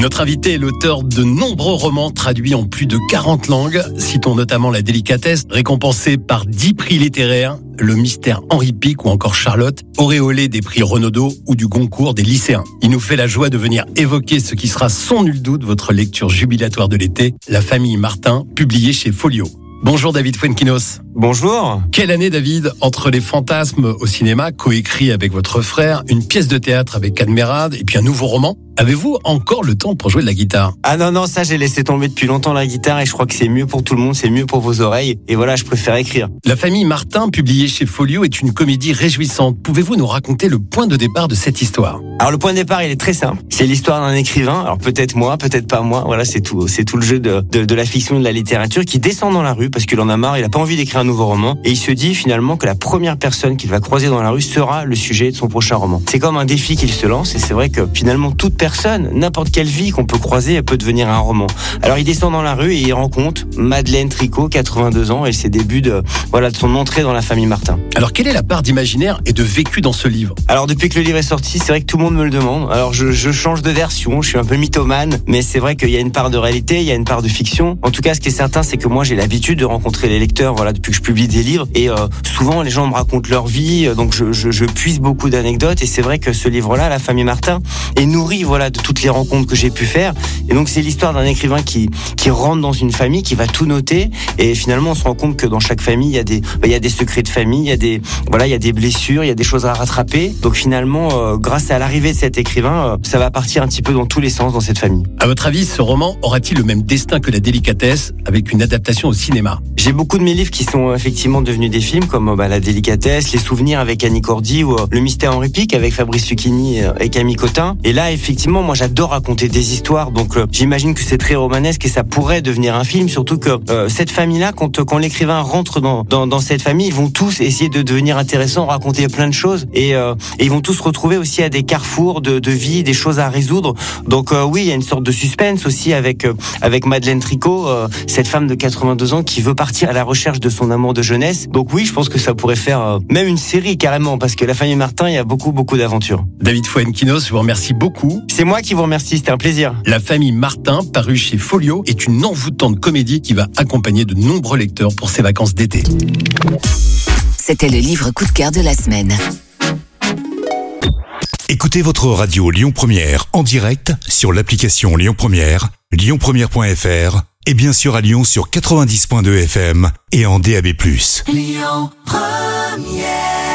Notre invité est l'auteur de nombreux romans traduits en plus de 40 langues. Citons notamment La délicatesse, récompensée par 10 prix littéraires, Le mystère Henri Pic ou encore Charlotte, auréolée des prix Renaudot ou du Goncourt des lycéens. Il nous fait la joie de venir évoquer ce qui sera sans nul doute votre lecture jubilatoire de l'été, La famille Martin, publiée chez Folio. Bonjour David Fuenquinos. Bonjour. Quelle année David Entre les fantasmes au cinéma, coécrit avec votre frère, une pièce de théâtre avec Admirade et puis un nouveau roman, avez-vous encore le temps pour jouer de la guitare? Ah non, non, ça j'ai laissé tomber depuis longtemps la guitare et je crois que c'est mieux pour tout le monde, c'est mieux pour vos oreilles. Et voilà, je préfère écrire. La famille Martin, publiée chez Folio, est une comédie réjouissante. Pouvez-vous nous raconter le point de départ de cette histoire? Alors le point de départ, il est très simple. C'est l'histoire d'un écrivain. Alors peut-être moi, peut-être pas moi. Voilà, c'est tout. C'est tout le jeu de, de, de la fiction et de la littérature qui descend dans la rue parce qu'il en a marre, il a pas envie d'écrire un nouveau roman et il se dit finalement que la première personne qu'il va croiser dans la rue sera le sujet de son prochain roman. C'est comme un défi qu'il se lance et c'est vrai que finalement toute personne, n'importe quelle vie qu'on peut croiser, elle peut devenir un roman. Alors il descend dans la rue et il rencontre Madeleine Tricot, 82 ans et ses débuts de voilà de son entrée dans la famille Martin. Alors quelle est la part d'imaginaire et de vécu dans ce livre? Alors depuis que le livre est sorti, c'est vrai que tout le monde me le demande. Alors je, je change de version, je suis un peu mythomane, mais c'est vrai qu'il y a une part de réalité, il y a une part de fiction. En tout cas, ce qui est certain, c'est que moi j'ai l'habitude de rencontrer les lecteurs, voilà, depuis que je publie des livres, et euh, souvent les gens me racontent leur vie, euh, donc je, je, je puise beaucoup d'anecdotes, et c'est vrai que ce livre-là, La famille Martin, est nourri, voilà, de toutes les rencontres que j'ai pu faire, et donc c'est l'histoire d'un écrivain qui qui rentre dans une famille, qui va tout noter, et finalement on se rend compte que dans chaque famille il y a des bah, il y a des secrets de famille, il y a des voilà, il y a des blessures, il y a des choses à rattraper. Donc finalement, euh, grâce à l'arrivée de cet écrivain, euh, ça va partir un petit peu dans tous les sens dans cette famille. À votre avis, ce roman aura-t-il le même destin que La délicatesse avec une adaptation au cinéma? J'ai beaucoup de mes livres qui sont effectivement devenus des films, comme euh, bah, La délicatesse, Les souvenirs avec Annie Cordy ou euh, Le mystère Henri Pic avec Fabrice Lucchini euh, et Camille Cotin. Et là, effectivement, moi j'adore raconter des histoires, donc euh, j'imagine que c'est très romanesque et ça pourrait devenir un film, surtout que euh, cette famille-là, quand, quand l'écrivain rentre dans, dans, dans cette famille, ils vont tous essayer de devenir intéressants, raconter plein de choses et, euh, ils vont tous retrouver aussi à des carrefours de, de vie, des choses à résoudre. Donc euh, oui, il y a une sorte de suspense aussi avec euh, avec Madeleine Tricot, euh, cette femme de 82 ans qui veut partir à la recherche de son amour de jeunesse. Donc oui, je pense que ça pourrait faire euh, même une série carrément parce que la famille Martin, il y a beaucoup beaucoup d'aventures. David Fuenquinos, je vous remercie beaucoup. C'est moi qui vous remercie, c'était un plaisir. La famille Martin, parue chez Folio, est une envoûtante comédie qui va accompagner de nombreux lecteurs pour ces vacances d'été. C'était le livre coup de cœur de la semaine. Écoutez votre radio Lyon Première en direct sur l'application Lyon Première, lyonpremière.fr et bien sûr à Lyon sur 90.2 FM et en DAB+. Lyon Première